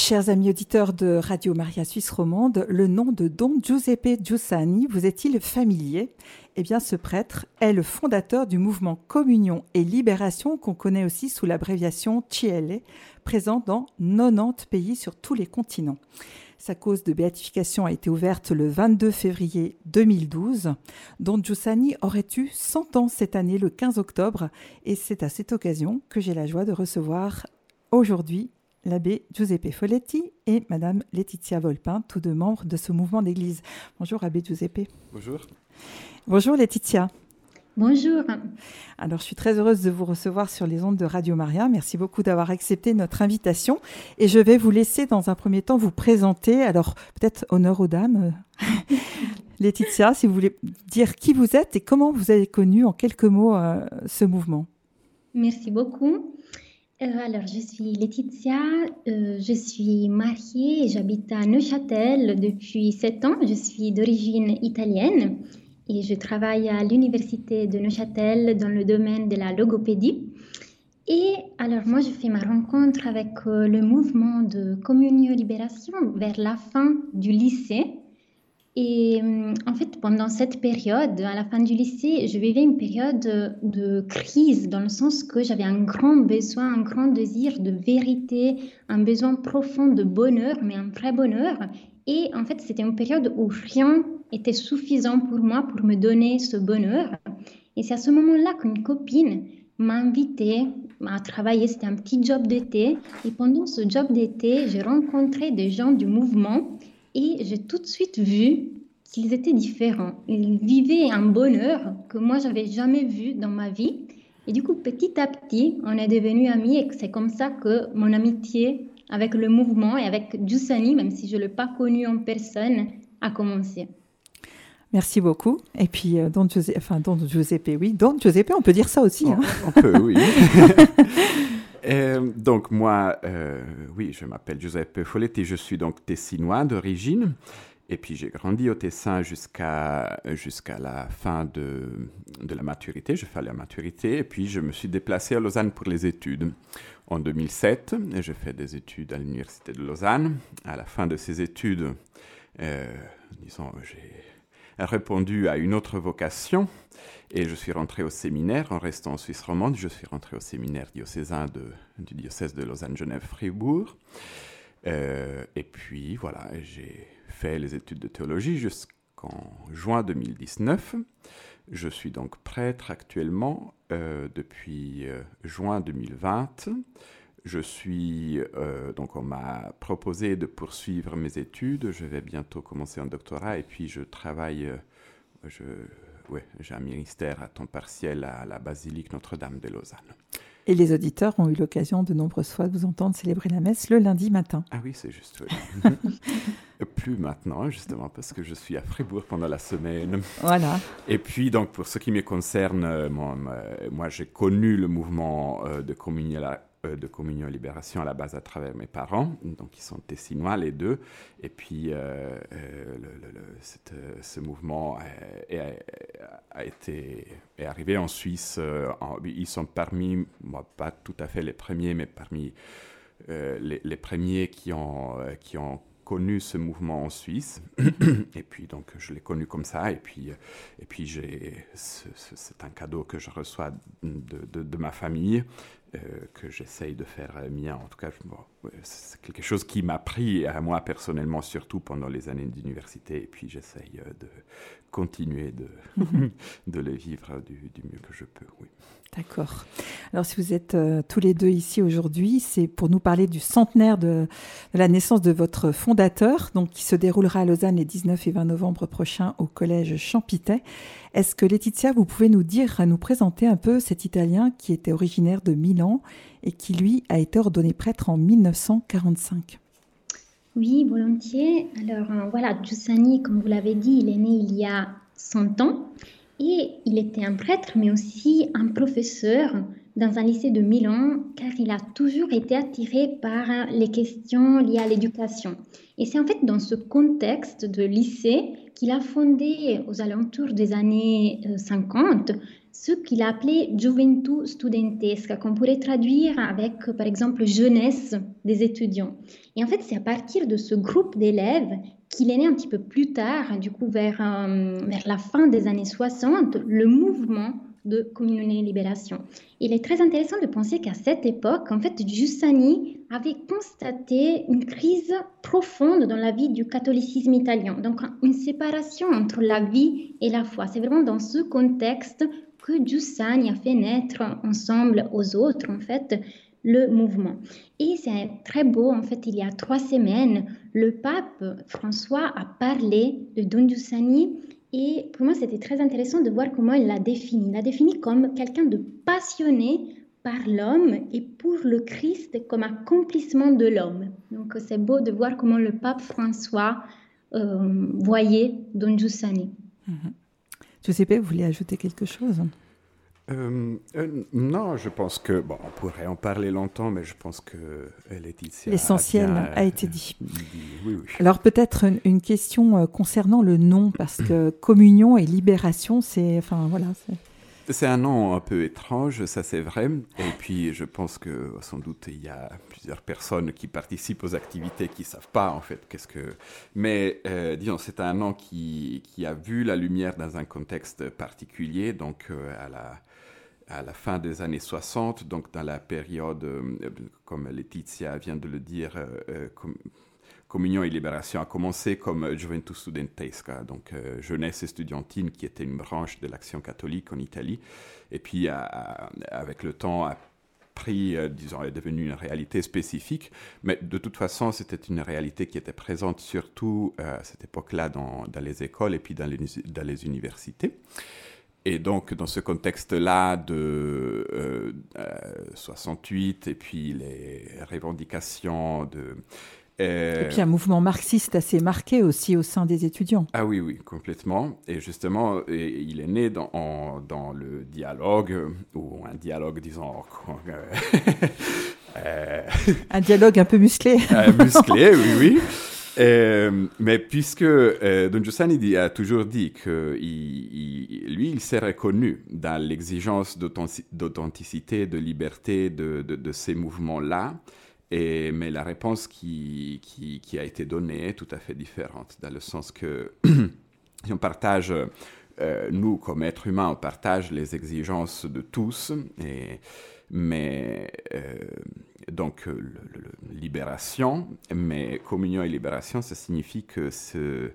Chers amis auditeurs de Radio Maria Suisse Romande, le nom de Don Giuseppe Giussani vous est-il familier? Eh bien, ce prêtre est le fondateur du mouvement Communion et Libération qu'on connaît aussi sous l'abréviation CIELE, présent dans 90 pays sur tous les continents. Sa cause de béatification a été ouverte le 22 février 2012. Don Giussani aurait eu 100 ans cette année, le 15 octobre, et c'est à cette occasion que j'ai la joie de recevoir aujourd'hui l'abbé Giuseppe Folletti et Madame Laetitia Volpin, tous deux membres de ce mouvement d'église. Bonjour abbé Giuseppe. Bonjour. Bonjour Laetitia. Bonjour. Alors, je suis très heureuse de vous recevoir sur les ondes de Radio Maria. Merci beaucoup d'avoir accepté notre invitation. Et je vais vous laisser, dans un premier temps, vous présenter. Alors, peut-être honneur aux dames. Laetitia, si vous voulez dire qui vous êtes et comment vous avez connu en quelques mots euh, ce mouvement. Merci beaucoup. Euh, alors, je suis Laetitia, euh, je suis mariée et j'habite à Neuchâtel depuis sept ans. Je suis d'origine italienne et je travaille à l'université de Neuchâtel dans le domaine de la logopédie. Et alors, moi, je fais ma rencontre avec euh, le mouvement de communion libération vers la fin du lycée. Et en fait, pendant cette période, à la fin du lycée, je vivais une période de crise dans le sens que j'avais un grand besoin, un grand désir de vérité, un besoin profond de bonheur, mais un vrai bonheur. Et en fait, c'était une période où rien était suffisant pour moi pour me donner ce bonheur. Et c'est à ce moment-là qu'une copine m'a invité à travailler. C'était un petit job d'été. Et pendant ce job d'été, j'ai rencontré des gens du mouvement et j'ai tout de suite vu qu'ils étaient différents. Ils vivaient un bonheur que moi, j'avais jamais vu dans ma vie. Et du coup, petit à petit, on est devenus amis et c'est comme ça que mon amitié avec le mouvement et avec Giussani, même si je ne l'ai pas connu en personne, a commencé. Merci beaucoup. Et puis, euh, Don, Giuseppe, enfin, Don Giuseppe, oui, Don Giuseppe, on peut dire ça aussi. Hein. On, peut, oui. Euh, donc moi, euh, oui, je m'appelle Giuseppe Folletti, je suis donc tessinois d'origine. Et puis j'ai grandi au Tessin jusqu'à jusqu'à la fin de, de la maturité. Je fais la maturité et puis je me suis déplacé à Lausanne pour les études. En 2007, j'ai fait des études à l'université de Lausanne. À la fin de ces études, disons, j'ai répondu à une autre vocation et je suis rentré au séminaire en restant en Suisse romande. Je suis rentré au séminaire diocésain du diocèse de Lausanne-Genève-Fribourg. Euh, et puis voilà, j'ai fait les études de théologie jusqu'en juin 2019. Je suis donc prêtre actuellement euh, depuis euh, juin 2020. Je suis euh, donc on m'a proposé de poursuivre mes études. Je vais bientôt commencer un doctorat et puis je travaille. Euh, je, ouais, j'ai un ministère à temps partiel à la basilique Notre-Dame de Lausanne. Et les auditeurs ont eu l'occasion de nombreuses fois de vous entendre célébrer la messe le lundi matin. Ah oui, c'est juste. Plus maintenant, justement, parce que je suis à Fribourg pendant la semaine. Voilà. Et puis, donc, pour ce qui me concerne, euh, moi, moi j'ai connu le mouvement de communion de Communion Libération à la base à travers mes parents, donc ils sont tessinois les deux, et puis euh, euh, ce mouvement a, été est arrivé en Suisse. ils sont parmi, moi pas tout à fait les premiers, mais parmi les, premiers qui ont qui ont connu ce mouvement en Suisse. et puis, donc, je l'ai connu comme ça. Et puis, et puis c'est un cadeau que je reçois de, de, ma famille, euh, que j'essaye de faire mien. En tout cas, c'est quelque chose qui m'a pris à moi personnellement, surtout pendant les années d'université. Et puis, j'essaye euh, de continuer de, de le vivre du, du mieux que je peux. Oui. D'accord. Alors si vous êtes euh, tous les deux ici aujourd'hui, c'est pour nous parler du centenaire de, la naissance de votre fondateur, donc qui se déroulera à Lausanne les 19 et 20 novembre prochains au collège Champitet. Est-ce que Laetitia, vous pouvez nous dire, nous présenter un peu cet Italien qui était originaire de Milan et qui lui a été ordonné prêtre en 1945 Oui, volontiers. Alors euh, voilà, Giussani, comme vous l'avez dit, il est né il y a 100 ans. Et il était un prêtre, mais aussi un professeur dans un lycée de Milan, car il a toujours été attiré par les questions liées à l'éducation. Et c'est en fait dans ce contexte de lycée qu'il a fondé aux alentours des années 50 euh, ce qu'il a appelé Juventus Studentesca, qu'on pourrait traduire avec, par exemple, jeunesse des étudiants. Et en fait, c'est à partir de ce groupe d'élèves qu'il est né un petit peu plus tard, du coup vers, euh, vers la fin des années 60, le mouvement de communauté libération. Il est très intéressant de penser qu'à cette époque, en fait, Giussani avait constaté une crise profonde dans la vie du catholicisme italien, donc une séparation entre la vie et la foi. C'est vraiment dans ce contexte que a fait naître ensemble aux autres, en fait, le mouvement. Et c'est très beau, en fait, il y a trois semaines, le pape François a parlé de Don Giussani et pour moi, c'était très intéressant de voir comment il l'a défini. Il l'a défini comme quelqu'un de passionné par l'homme et pour le Christ comme accomplissement de l'homme. Donc c'est beau de voir comment le pape François euh, voyait Don Giussani. Giuseppe, vous voulez ajouter quelque chose? Euh, euh, non, je pense que, bon, on pourrait en parler longtemps, mais je pense que Laetitia. L'essentiel a, a, été dit. dit oui, oui. Alors peut-être une, une, question concernant le nom, parce que communion et libération, c'est. Enfin voilà. C'est un nom un peu étrange, ça c'est vrai. Et puis je pense que sans doute il y a plusieurs personnes qui participent aux activités qui ne savent pas en fait qu'est-ce que. Mais euh, disons, c'est un nom qui, qui, a vu la lumière dans un contexte particulier, donc euh, à la à la fin des années 60, donc dans la période, euh, comme Laetitia vient de le dire, euh, com Communion et Libération a commencé comme Juventus Studentesca, donc euh, jeunesse estudiantine qui était une branche de l'action catholique en Italie, et puis avec le temps a pris, disons, est devenu une réalité spécifique, mais de toute façon, c'était une réalité qui était présente surtout à cette époque-là dans, les écoles et puis dans les universités. Et donc, dans ce contexte-là de euh, euh, 68 et puis les revendications de... Euh, et puis un mouvement marxiste assez marqué aussi au sein des étudiants. Ah oui, oui, complètement. Et justement, et il est né dans, en, dans, le dialogue, ou un dialogue, disons... un dialogue un peu musclé. musclé, oui, oui. Euh, mais puisque euh, Don Giussani a toujours dit que lui, il s'est reconnu dans l'exigence d'authenticité, de liberté de, ces mouvements-là, mais la réponse qui, a été donnée est tout à fait différente, dans le sens que si on partage, euh, nous, comme êtres humains, on partage les exigences de tous, et, mais euh, donc le, libération, mais communion et libération, ça signifie que ce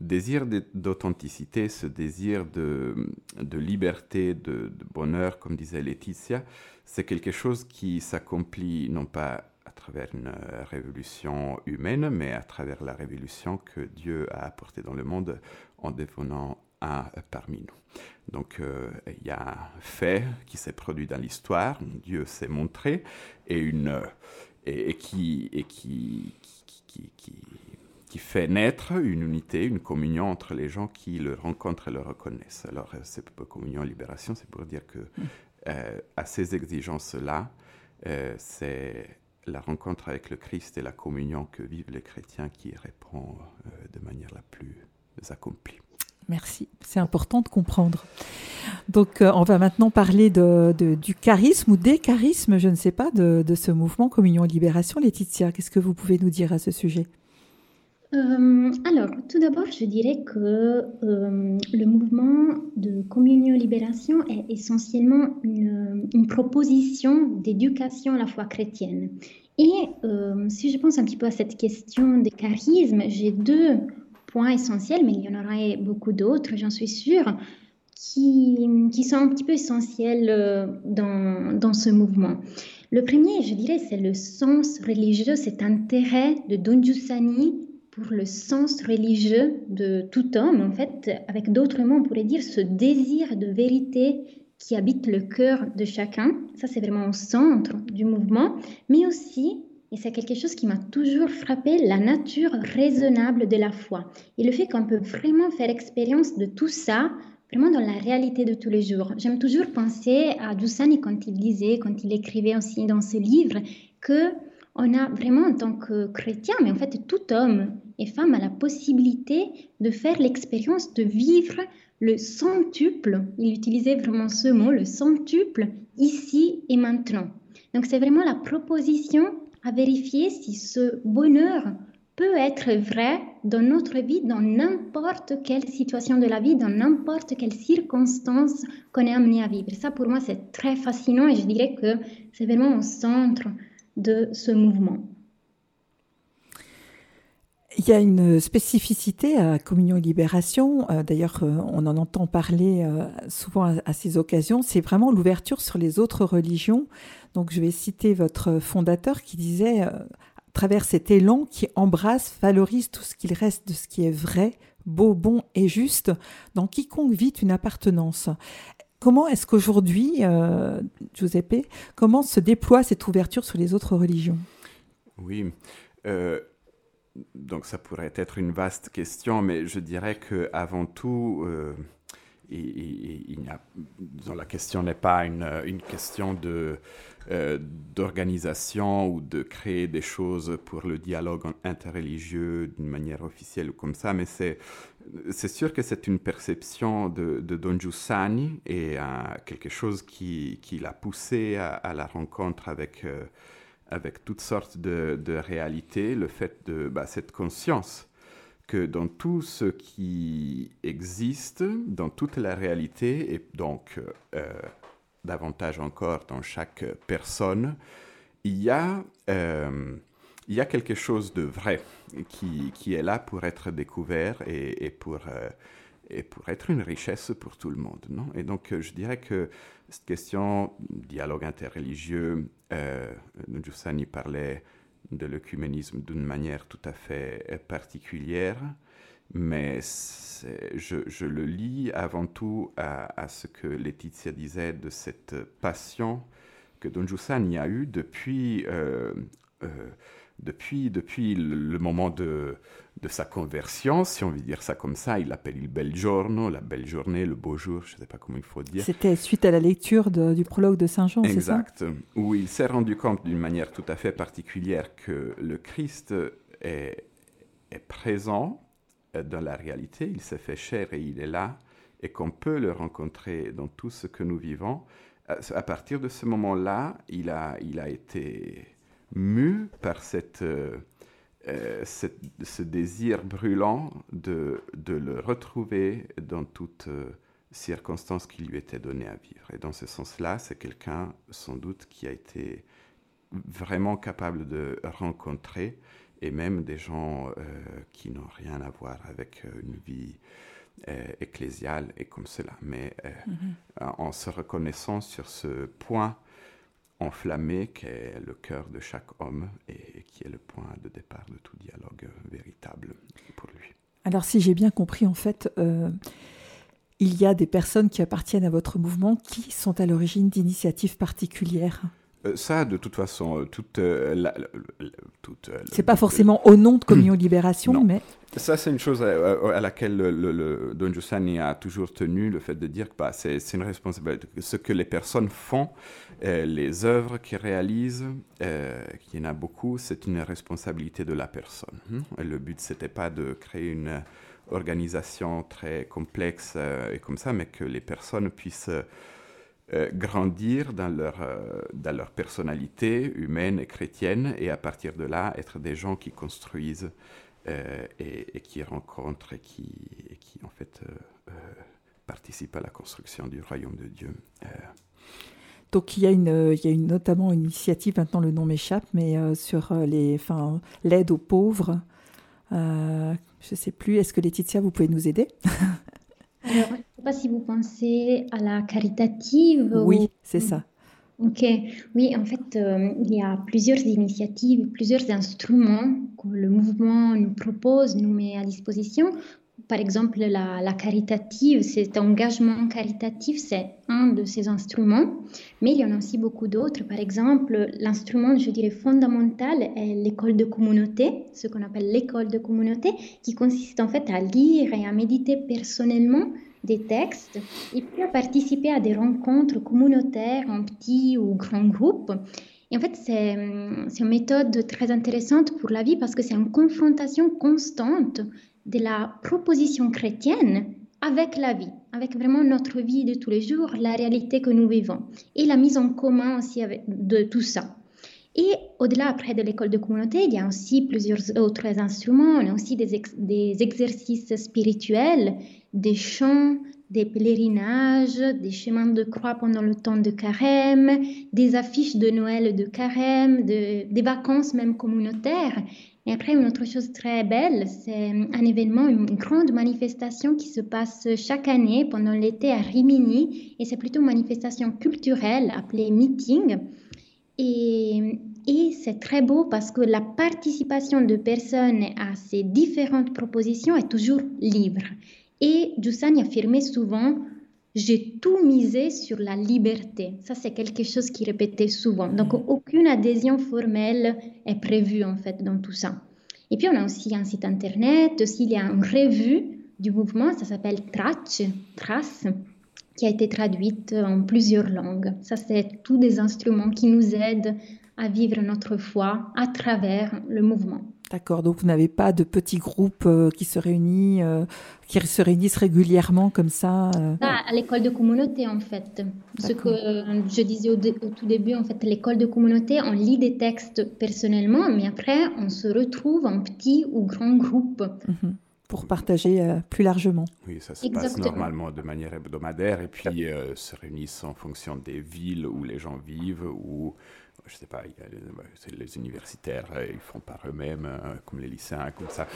désir d'authenticité, ce désir de, de liberté, de, de, bonheur, comme disait Laetitia, c'est quelque chose qui s'accomplit non pas à travers une révolution humaine, mais à travers la révolution que Dieu a apportée dans le monde en devenant un parmi nous. Donc euh, il y a un fait qui s'est produit dans l'histoire, Dieu s'est montré, et, une, et, et, qui, et qui, qui, qui, qui, fait naître une unité, une communion entre les gens qui le rencontrent et le reconnaissent. Alors c'est pour communion libération, c'est pour dire que euh, à ces exigences-là, euh, c'est la rencontre avec le Christ et la communion que vivent les chrétiens qui répond de manière la plus accomplie. Merci, c'est important de comprendre. Donc, euh, on va maintenant parler du charisme ou des charismes, je ne sais pas, de, ce mouvement Communion et Libération. Laetitia, qu'est-ce que vous pouvez nous dire à ce sujet? Euh, alors, tout d'abord, je dirais que euh, le mouvement de communion libération est essentiellement une, proposition d'éducation à la foi chrétienne. Et si je pense un petit peu à cette question des charismes, j'ai deux points essentiels, mais il y en aura beaucoup d'autres, j'en suis sûre, qui, qui, sont un petit peu essentiels euh, dans, dans ce mouvement. Le premier, je dirais, c'est le sens religieux, cet intérêt de Don Giussani pour le sens religieux de tout homme. En fait, avec d'autres mots, on pourrait dire ce désir de vérité qui habite le cœur de chacun. Ça, c'est vraiment au centre du mouvement, mais aussi et c'est quelque chose qui m'a toujours frappé, la nature raisonnable de la foi. Et le fait qu'on peut vraiment faire expérience de tout ça, vraiment dans la réalité de tous les jours. J'aime toujours penser à Giussani quand il disait, quand il écrivait aussi dans ce livre, que on a vraiment en tant que chrétien, mais en fait tout homme et femme a la possibilité de faire l'expérience de vivre le centuple, il utilisait vraiment ce mot, le centuple, ici et maintenant. Donc c'est vraiment la proposition à vérifier si ce bonheur peut être vrai dans notre vie, dans n'importe quelle situation de la vie, dans n'importe quelle circonstance qu'on est amené à vivre. Ça, pour moi, c'est très fascinant et je dirais que c'est vraiment au centre de ce mouvement. Il y a une spécificité à Communion et Libération, euh, d'ailleurs euh, on en entend parler euh, souvent à, ces occasions, c'est vraiment l'ouverture sur les autres religions. Donc je vais citer votre fondateur qui disait, à travers cet élan qui embrasse, valorise tout ce qu'il reste de ce qui est vrai, beau, bon et juste, dans quiconque vit une appartenance. Comment est-ce qu'aujourd'hui, Giuseppe, comment se déploie cette ouverture sur les autres religions? Oui donc ça pourrait être une vaste question, mais je dirais que avant tout, euh, il, la question n'est pas une, question de, euh, d'organisation ou de créer des choses pour le dialogue interreligieux d'une manière officielle ou comme ça, mais c'est, c'est sûr que c'est une perception de, de Don Giussani et quelque chose qui, qui l'a poussé à, la rencontre avec... Avec toutes sortes de, réalités, le fait de bah, cette conscience que dans tout ce qui existe, dans toute la réalité, et donc euh, davantage encore dans chaque personne, il y a, euh, quelque chose de vrai qui, qui, est là pour être découvert et, pour, euh, et pour être une richesse pour tout le monde. Non? Et donc je dirais que cette question, dialogue interreligieux, euh, Nujusani parlait de l'œcuménisme d'une manière tout à fait particulière, mais je, le lis avant tout à, ce que Laetitia disait de cette passion que Don Giussani a eue depuis, euh, euh, depuis, depuis le moment de, de sa conversion, si on veut dire ça comme ça. Il l'appelle il bel giorno, la belle journée, le beau jour, je ne sais pas comment il faut dire. C'était suite à la lecture du prologue de Saint Jean, c'est ça? Exact, où il s'est rendu compte d'une manière tout à fait particulière que le Christ est, est présent dans la réalité, il s'est fait chair et il est là, et qu'on peut le rencontrer dans tout ce que nous vivons. À partir de ce moment-là, il a, il a été mu par cette... Euh, euh, ce désir brûlant de, de, le retrouver dans toutes euh, circonstances qui lui étaient données à vivre. Et dans ce sens-là, c'est quelqu'un, sans doute, qui a été vraiment capable de rencontrer, et même des gens euh, qui n'ont rien à voir avec une vie ecclésiale et comme cela, mais mm-hmm. en se reconnaissant sur ce point enflammé qu'est le cœur de chaque homme et qui est le point de départ de tout dialogue véritable pour lui. Alors si j'ai bien compris, en fait, euh, il y a des personnes qui appartiennent à votre mouvement qui sont à l'origine d'initiatives particulières. Euh, ça, de toute façon, euh, toute, toute C'est pas forcément au nom de Communion Libération, mais. Ça, c'est une chose à, laquelle le, Don Giussani a toujours tenu, le fait de dire que bah, c'est une responsabilité. Ce que les personnes font, les œuvres qu'ils réalisent, qu'il y en a beaucoup, c'est une responsabilité de la personne. Hein. Le but, c'était pas de créer une organisation très complexe et comme ça, mais que les personnes puissent euh, grandir dans leur, euh, dans leur personnalité humaine et chrétienne et à partir de là être des gens qui construisent euh, et, qui rencontrent et qui, qui en fait participent à la construction du royaume de Dieu. Donc il y a, une, il y a une, notamment une initiative, maintenant le nom m'échappe, mais sur l'aide aux pauvres. je ne sais plus, est-ce que Laetitia, vous pouvez nous aider? Alors, je ne sais pas si vous pensez à la caritative. Oui, c'est ça. Ok, oui, en fait, euh, il y a plusieurs initiatives, plusieurs instruments que le mouvement nous propose, nous met à disposition par exemple, la, caritative, cet engagement caritatif, c'est un de ces instruments, mais il y en a aussi beaucoup d'autres. Par exemple, l'instrument, je dirais, fondamental est l'école de communauté, ce qu'on appelle l'école de communauté, qui consiste en fait à lire et à méditer personnellement des textes et puis à participer à des rencontres communautaires en petits ou grands groupes. Et en fait, c'est une méthode très intéressante pour la vie parce que c'est une confrontation constante de la proposition chrétienne avec la vie, avec vraiment notre vie de tous les jours, la réalité que nous vivons et la mise en commun aussi de tout ça. Et au-delà après de l'école de communauté, il y a aussi plusieurs autres instruments, on a aussi des, des exercices spirituels, des chants, des pèlerinages, des chemins de croix pendant le temps de carême, des affiches de Noël de carême, des vacances même communautaires. Et après, une autre chose très belle, c'est un événement, une grande manifestation qui se passe chaque année pendant l'été à Rimini. Et c'est plutôt une manifestation culturelle appelée meeting. Et, et c'est très beau parce que la participation de personnes à ces différentes propositions est toujours libre. Et Giussani affirmait souvent j'ai tout misé sur la liberté. Ça, c'est quelque chose qu'il répétait souvent. Donc, mm. aucune adhésion formelle est prévue, en fait, dans tout ça. Et puis, on a aussi un site internet. Aussi, il y a une revue du mouvement. Ça s'appelle Trace, Trace, qui a été traduite en plusieurs langues. Ça, c'est tous des instruments qui nous aident à vivre notre foi à travers le mouvement. D'accord, donc vous n'avez pas de petits groupes euh, qui se réunissent, euh, qui se réunissent régulièrement comme ça euh. ah, À l'école de communauté en fait. Ce que je disais au, tout début, en fait, l'école de communauté, on lit des textes personnellement, mais après on se retrouve en petits ou grands groupes. Mhm. Pour partager plus largement. Oui, ça se passe normalement de manière hebdomadaire et puis se réunissent en fonction des villes où les gens vivent ou je sais pas, les universitaires, euh, ils font par eux-mêmes, euh, comme les lycéens, comme ça.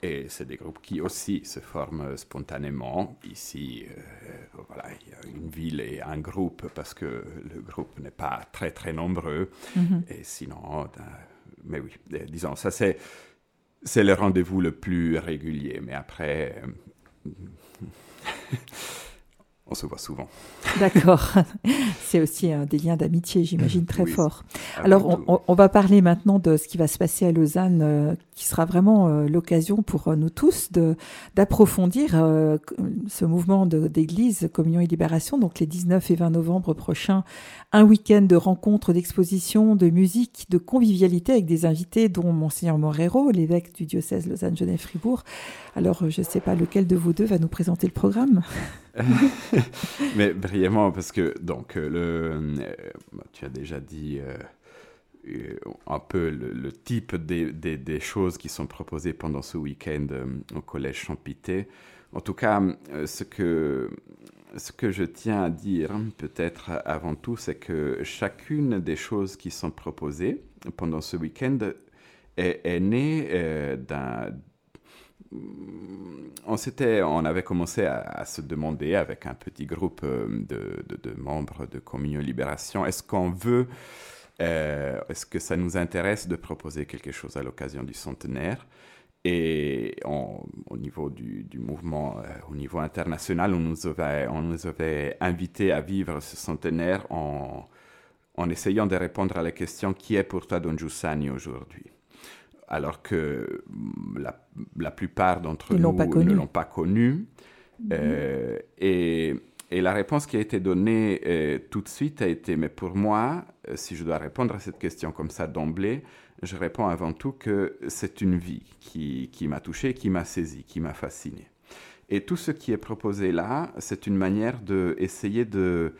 Et c'est des groupes qui aussi se forment spontanément. Ici, euh, voilà, il y a une ville et un groupe parce que le groupe n'est pas très très nombreux. Mhm. Et sinon, mais oui, disons, ça c'est c'est le rendez-vous le plus régulier. Mais après, on se voit souvent. D'accord. C'est aussi un des liens d'amitié, j'imagine, très fort. Alors, on, va parler maintenant de ce qui va se passer à Lausanne, euh, qui sera vraiment euh, l'occasion pour euh, nous tous d'approfondir ce mouvement d'église, communion et libération. Donc, les 19 et 20 novembre prochains, un week-end de rencontres, d'expositions, de musique, de convivialité avec des invités, dont Monseigneur Morero, l'évêque du diocèse Lausanne-Genève-Fribourg. Alors, je ne sais pas lequel de vous deux va nous présenter le programme. Mais brièvement, parce que donc euh, le, euh, tu as déjà dit euh, un peu le, type des, des, choses qui sont proposées pendant ce week-end au collège Champité. En tout cas, ce que ce que je tiens à dire, peut-être avant tout, c'est que chacune des choses qui sont proposées pendant ce week-end est, est née d'un on, on avait commencé à, se demander avec un petit groupe euh, de, membres de Communion Libération, est-ce qu'on veut, euh, est-ce que ça nous intéresse de proposer quelque chose à l'occasion du centenaire? Et au niveau du, mouvement, euh, au niveau international, on nous, avait, invités à vivre ce centenaire en, essayant de répondre à la question qui est pour toi Don Giussani aujourd'hui? Alors que mm, la, plupart d'entre nous ne l'ont pas connu. Mhm. Euh, et, la réponse qui a été donnée euh, tout de suite a été, mais pour moi, euh, si je dois répondre à cette question comme ça d'emblée, je réponds avant tout que c'est une vie qui, qui m'a touché, qui m'a saisi, qui m'a fasciné. Et tout ce qui est proposé là, c'est une manière d'essayer de,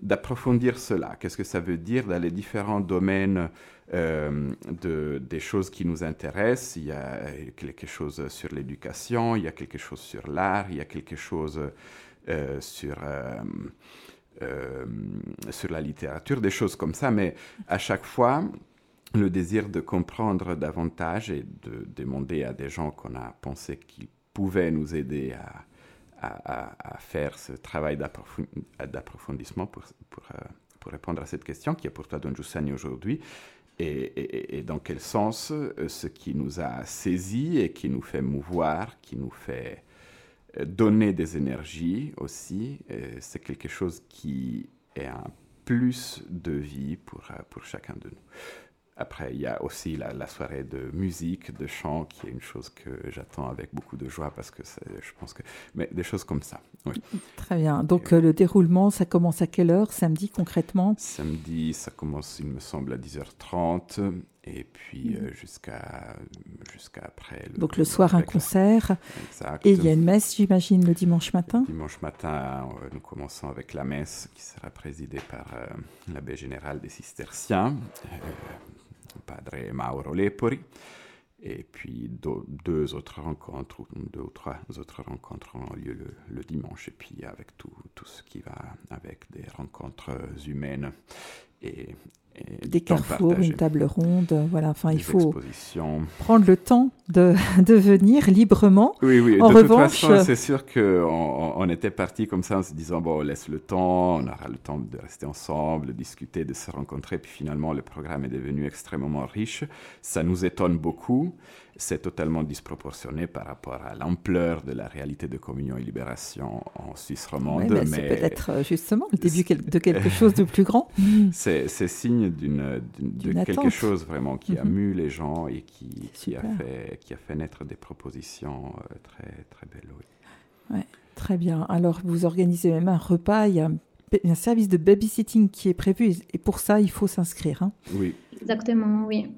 d'approfondir cela. Qu'est-ce que ça veut dire dans les différents domaines euh, de, des choses qui nous intéressent? Il y a quelque chose sur l'éducation, il y a quelque chose sur l'art, il y a quelque chose euh, sur, euh, sur la littérature, des choses comme ça. Mais à chaque fois, le désir de comprendre davantage et de demander à des gens qu'on a pensé qu'ils pouvaient nous aider à, à, faire ce travail d'approfondissement pour, pour, répondre à cette question qui est pour toi Don Giussani aujourd'hui, et, dans quel sens euh, ce qui nous a saisis et qui nous fait mouvoir, qui nous fait euh, donner des énergies aussi, euh, c'est quelque chose qui est un plus de vie pour, pour chacun de nous. Après, il y a aussi la, soirée de musique, de chant, qui est une chose que j'attends avec beaucoup de joie parce que je pense que. Mais des choses comme ça, oui. Très bien. Donc, euh, le déroulement, ça commence à quelle heure, samedi concrètement? Samedi, ça commence, il me semble, à 10h30 et puis euh, jusqu'à jusqu'à après. Donc le soir un concert. Et il y a une messe, j'imagine, le dimanche matin? dimanche matin, euh, nous commençons avec la messe qui sera présidée par euh, l'abbé général des Cisterciens, Padre Mauro Lepori. Et puis deux, autres rencontres, deux ou trois autres rencontres ont lieu le, le dimanche. Et puis avec tout, tout ce qui va avec des rencontres humaines et, des carrefours, une table ronde, voilà. Enfin, il faut prendre le temps de, de, venir librement. Oui, oui. En de revanche, toute façon, c'est sûr qu'on on était parti comme ça en se disant bon, on laisse le temps, on aura le temps de rester ensemble, de discuter, de se rencontrer. Puis finalement, le programme est devenu extrêmement riche. Ça nous étonne beaucoup c'est totalement disproportionné par rapport à l'ampleur de la réalité de communion et libération en Suisse romande. mais, c'est peut-être euh, justement le début de quelque chose de plus grand. c'est signe d'une, de quelque chose vraiment qui a mhm. mu les gens et qui, qui, a fait, qui a fait naître des propositions euh, très, très belles. Oui. très bien. Alors, vous organisez même un repas, il y a un service de babysitting qui est prévu et pour ça, il faut s'inscrire. Hein. Oui. Exactement, oui.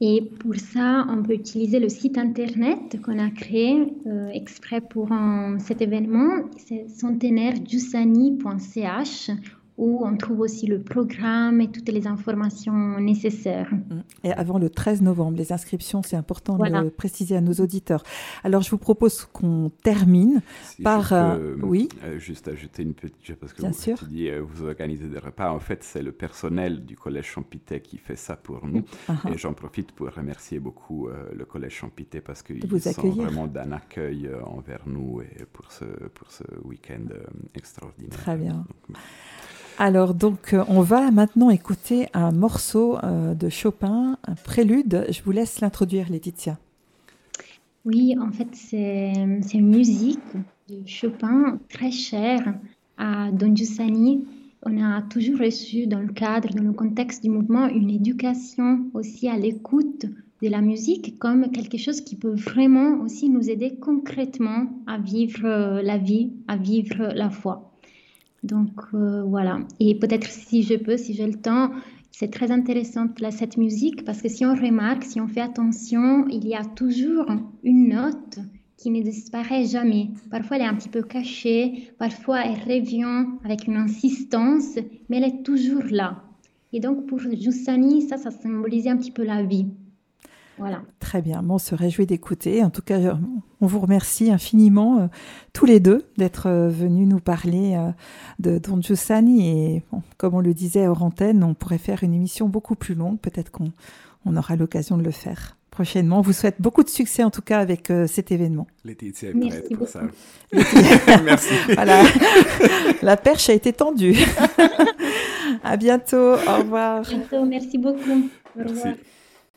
Et pour ça, on peut utiliser le site internet qu'on a créé euh, exprès pour cet événement. C'est centenairejussani.ch où on trouve aussi le programme et toutes les informations nécessaires. Et avant le 13 novembre, les inscriptions, c'est important de le préciser à nos auditeurs. Alors, je vous propose qu'on termine par... Euh, oui euh, Juste ajouter une petite... Parce que Bien vous, sûr. Tu euh, vous organisez des repas. En fait, c'est le personnel du Collège Champité qui fait ça pour nous. Ah, ah. Et j'en profite pour remercier beaucoup le Collège Champité parce qu'ils sont vraiment d'un accueil envers nous et pour ce, pour ce week-end extraordinaire. Très bien. Alors donc euh, on va maintenant écouter un morceau euh, de Chopin, un prélude. Je vous laisse l'introduire Laetitia. Oui, en fait c'est une musique de Chopin très chère à Don Giussani. On a toujours reçu dans le cadre, dans le contexte du mouvement, une éducation aussi à l'écoute de la musique comme quelque chose qui peut vraiment aussi nous aider concrètement à vivre euh, la vie, à vivre la foi. Donc euh, voilà. Et peut-être si je peux, si j'ai le temps, c'est très intéressant là, cette musique parce que si on remarque, si on fait attention, il y a toujours une note qui ne disparaît jamais. Parfois, elle est un petit peu cachée, parfois, elle revient avec une insistance, mais elle est toujours là. Et donc, pour Giussani, ça, ça symbolisait un petit peu la vie. Voilà. Très bien, bon, on se réjouit d'écouter. En tout cas, on vous remercie infiniment euh, tous les deux d'être euh, venus nous parler euh, de Don Giussani. Et comme on le disait hors antenne, on pourrait faire une émission beaucoup plus longue. Peut-être qu'on on aura l'occasion de le faire prochainement. On vous souhaite beaucoup de succès en tout cas avec cet événement. Laetitia est prête pour ça. Merci. Voilà. La perche a été tendue. à bientôt. Au revoir. À bientôt. Merci beaucoup. Au revoir.